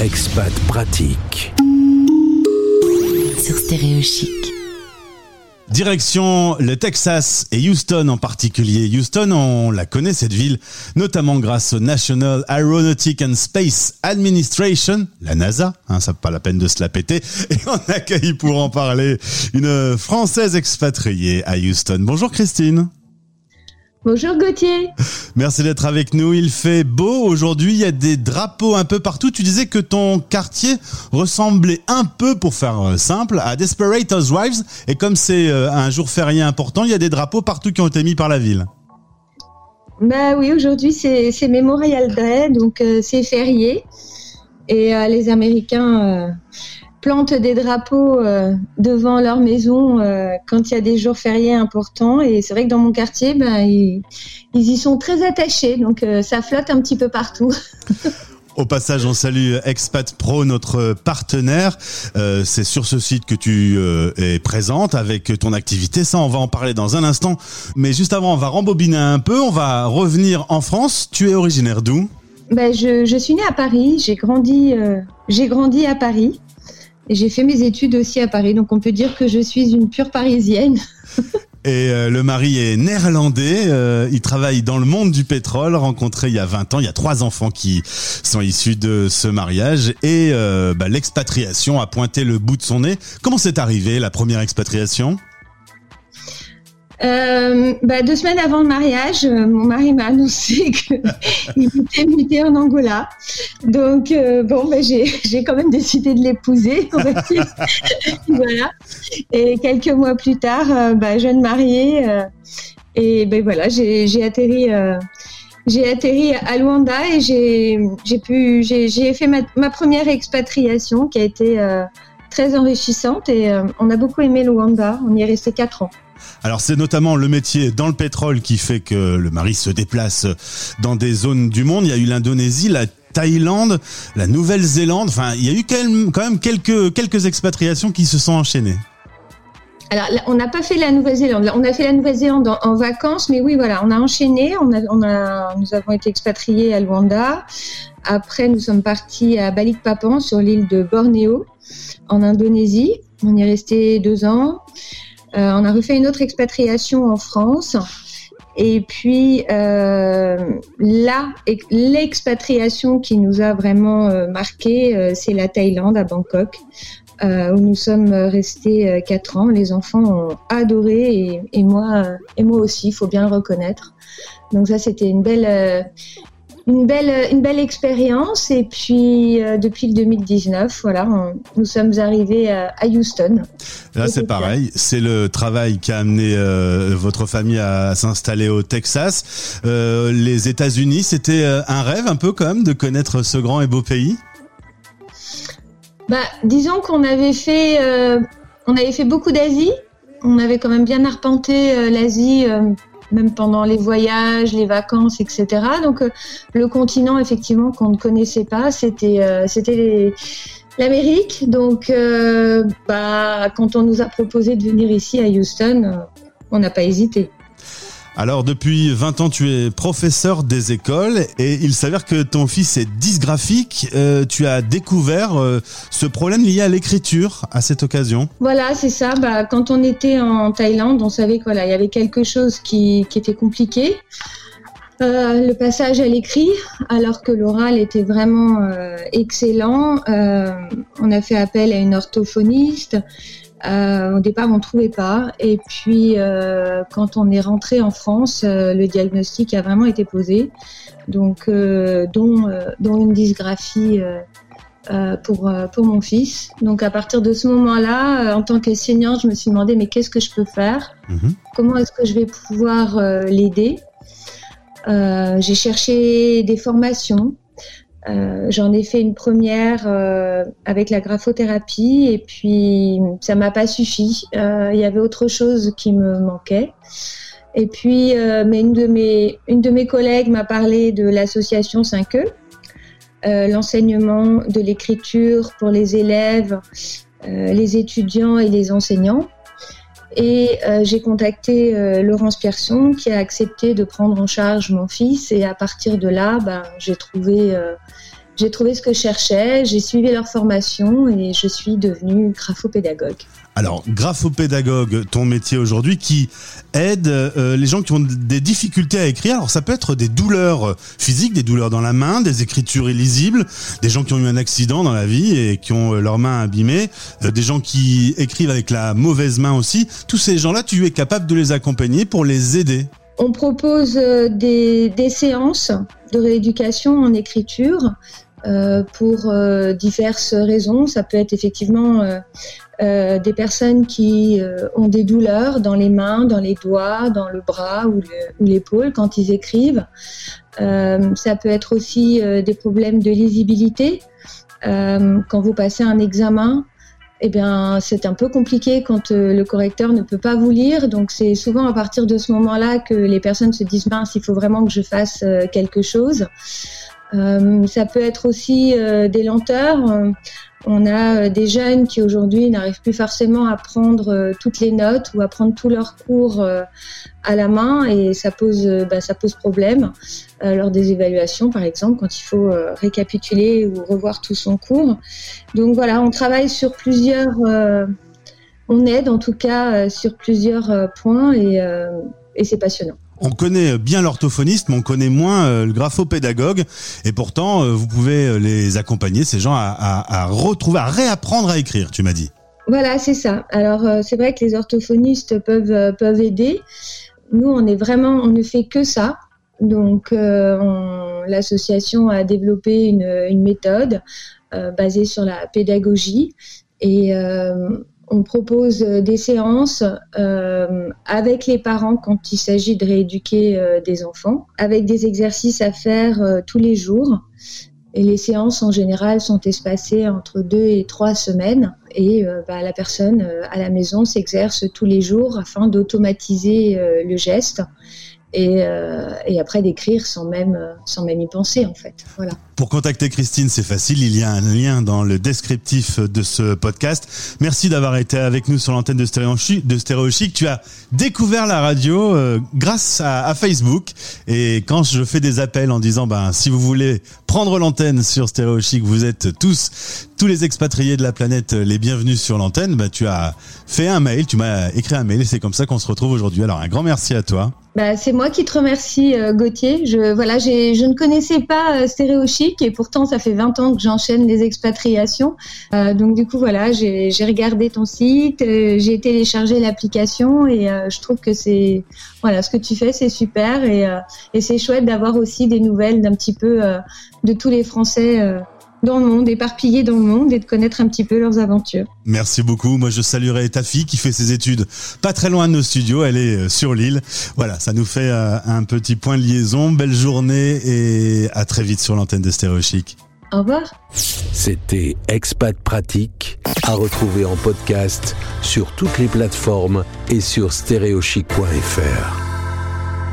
Expat pratique. Sur Stéréo Chic. Direction le Texas et Houston en particulier. Houston, on la connaît cette ville, notamment grâce au National Aeronautic and Space Administration, la NASA, hein, ça pas la peine de se la péter. Et on accueille pour en parler une Française expatriée à Houston. Bonjour Christine. Bonjour Gauthier. Merci d'être avec nous. Il fait beau aujourd'hui. Il y a des drapeaux un peu partout. Tu disais que ton quartier ressemblait un peu, pour faire euh, simple, à Desperate Housewives. Et comme c'est euh, un jour férié important, il y a des drapeaux partout qui ont été mis par la ville. Bah oui, aujourd'hui c'est Memorial Day, donc euh, c'est férié. Et les Américains plantent des drapeaux euh, devant leur maison euh, quand il y a des jours fériés importants. Et c'est vrai que dans mon quartier, ben, ils, y sont très attachés. Donc euh, ça flotte un petit peu partout. Au passage, on salue Expat Pro, notre partenaire. c'est sur ce site que tu es présente avec ton activité. Ça, on va en parler dans un instant. Mais juste avant, on va rembobiner un peu. On va revenir en France. Tu es originaire d'où? Ben, je, je, suis née à Paris. J'ai grandi, j'ai grandi à Paris. J'ai fait mes études aussi à Paris, donc on peut dire que je suis une pure parisienne. Et euh, le mari est néerlandais, euh, il travaille dans le monde du pétrole, rencontré il y a 20 ans, il y a trois enfants qui sont issus de ce mariage. Et euh, bah, l'expatriation a pointé le bout de son nez. Comment c'est arrivé la première expatriation? Euh, bah, deux semaines avant le mariage, euh, mon mari m'a annoncé qu'il était muté en Angola. Donc, euh, bon, bah, j'ai quand même décidé de l'épouser. voilà. Et quelques mois plus tard, bah, jeune mariée. et ben voilà, j'ai atterri. j'ai atterri à Luanda et j'ai pu j'ai fait ma, ma, première expatriation qui a été très enrichissante et on a beaucoup aimé Luanda. On y est resté quatre ans. Alors c'est notamment le métier dans le pétrole qui fait que le mari se déplace dans des zones du monde. Il y a eu l'Indonésie, la Thaïlande, la Nouvelle-Zélande. Enfin, il y a eu quand même, quelques, quelques expatriations qui se sont enchaînées. Alors, on n'a pas fait la Nouvelle-Zélande. On a fait la Nouvelle-Zélande en, vacances, mais oui, voilà, on a enchaîné. On a, nous avons été expatriés à Luanda. Après, nous sommes partis à Balikpapan, sur l'île de Bornéo, en Indonésie. On y est resté deux ans. Euh, on a refait une autre expatriation en France. Et puis euh, là, l'expatriation qui nous a vraiment euh, marqué, euh, c'est la Thaïlande à Bangkok, où nous sommes restés quatre ans. Les enfants ont adoré et, moi et moi aussi, il faut bien le reconnaître. Donc ça, c'était une belle une belle, une belle expérience. Et puis, euh, depuis le 2019, voilà, nous sommes arrivés à, Houston. Là, c'est pareil. C'est le travail qui a amené euh, votre famille à s'installer au Texas. Euh, les États-Unis, c'était un rêve un peu quand même de connaître ce grand et beau pays? Bah, disons qu'on avait fait, on avait fait beaucoup d'Asie. On avait quand même bien arpenté l'Asie même pendant les voyages, les vacances, etc. Donc euh, le continent effectivement qu'on ne connaissait pas, c'était euh, c'était l'Amérique. Donc euh, bah, quand on nous a proposé de venir ici à Houston, on n'a pas hésité. Alors depuis 20 ans, tu es professeur des écoles et il s'avère que ton fils est dysgraphique. Euh, tu as découvert euh, ce problème lié à l'écriture à cette occasion. Voilà, c'est ça. Bah, quand on était en Thaïlande, on savait qu'il y avait quelque chose qui, était compliqué. Euh, le passage à l'écrit, alors que l'oral était vraiment excellent. on a fait appel à une orthophoniste. Euh, au départ, on ne trouvait pas. Et puis, euh, quand on est rentré en France, euh, le diagnostic a vraiment été posé, donc dont, dont, une dysgraphie pour, pour mon fils. Donc, à partir de ce moment-là, en tant qu'enseignante, je me suis demandé mais qu'est-ce que je peux faire? Mhm. Comment est-ce que je vais pouvoir l'aider? J'ai cherché des formations. Euh, j'en ai fait une première euh, avec la graphothérapie et puis ça m'a pas suffi. Euh, il y avait autre chose qui me manquait. Et puis, mais une de mes une de mes collègues m'a parlé de l'association 5E, l'enseignement de l'écriture pour les élèves, les étudiants et les enseignants. Et euh, j'ai contacté euh, Laurence Pierson qui a accepté de prendre en charge mon fils. Et à partir de là, ben, j'ai trouvé, euh, j'ai trouvé ce que je cherchais, j'ai suivi leur formation et je suis devenue graphopédagogue. Alors, graphopédagogue, ton métier aujourd'hui, qui aide euh, les gens qui ont des difficultés à écrire. Alors, ça peut être des douleurs physiques, des douleurs dans la main, des écritures illisibles, des gens qui ont eu un accident dans la vie et qui ont euh, leurs mains abîmées, euh, des gens qui écrivent avec la mauvaise main aussi. Tous ces gens-là, tu es capable de les accompagner pour les aider. On propose des, séances de rééducation en écriture euh, pour euh, diverses raisons. Ça peut être effectivement euh, des personnes qui ont des douleurs dans les mains, dans les doigts, dans le bras ou l'épaule quand ils écrivent. ça peut être aussi des problèmes de lisibilité. quand vous passez un examen, eh bien, c'est un peu compliqué quand le correcteur ne peut pas vous lire. Donc, c'est souvent à partir de ce moment-là que les personnes se disent mince, il faut vraiment que je fasse quelque chose. Euh, ça peut être aussi euh, des lenteurs. On a euh, des jeunes qui aujourd'hui n'arrivent plus forcément à prendre toutes les notes ou à prendre tous leurs cours à la main et ça pose, bah, ça pose problème lors des évaluations, par exemple, quand il faut récapituler ou revoir tout son cours. Donc voilà, on travaille sur plusieurs, on aide en tout cas sur plusieurs points et, et c'est passionnant on connaît bien l'orthophoniste, mais on connaît moins euh, le graphopédagogue. Et pourtant, euh, vous pouvez euh, les accompagner, ces gens, à, retrouver, à réapprendre à écrire, tu m'as dit. Voilà, c'est ça. Alors, c'est vrai que les orthophonistes peuvent, peuvent aider. Nous, on est vraiment, on ne fait que ça. Donc, l'association a développé une, une méthode basée sur la pédagogie. Et on propose euh, des séances euh, avec les parents quand il s'agit de rééduquer euh, des enfants, avec des exercices à faire tous les jours. Et les séances en général sont espacées entre deux et trois semaines. Et bah, la personne à la maison s'exerce tous les jours afin d'automatiser le geste et, après d'écrire sans même, sans même y penser en fait. Voilà. Pour contacter Christine, c'est facile. Il y a un lien dans le descriptif de ce podcast. Merci d'avoir été avec nous sur l'antenne de Stéréo de Tu as découvert la radio euh, grâce à, Facebook. Et quand je fais des appels en disant, ben, si vous voulez prendre l'antenne sur Stéréo vous êtes tous, tous les expatriés de la planète, les bienvenus sur l'antenne. Ben, tu as fait un mail, tu m'as écrit un mail et c'est comme ça qu'on se retrouve aujourd'hui. Alors, un grand merci à toi. Bah, c'est moi qui te remercie, euh, Gauthier. Je, voilà, je ne connaissais pas euh, Et pourtant ça fait 20 ans que j'enchaîne les expatriations. Euh, donc du coup voilà, j'ai regardé ton site, euh, j'ai téléchargé l'application et euh, je trouve que c'est voilà ce que tu fais c'est super et c'est chouette d'avoir aussi des nouvelles d'un petit peu de tous les Français dans le monde, éparpillés dans le monde et de connaître un petit peu leurs aventures. Merci beaucoup. Moi, je saluerai ta fille qui fait ses études pas très loin de nos studios. Elle est sur l'île. Voilà, ça nous fait un petit point de liaison. Belle journée et à très vite sur l'antenne de Stéréo Chic. Au revoir. C'était Expat Pratique à retrouver en podcast sur toutes les plateformes et sur stéréochic.fr.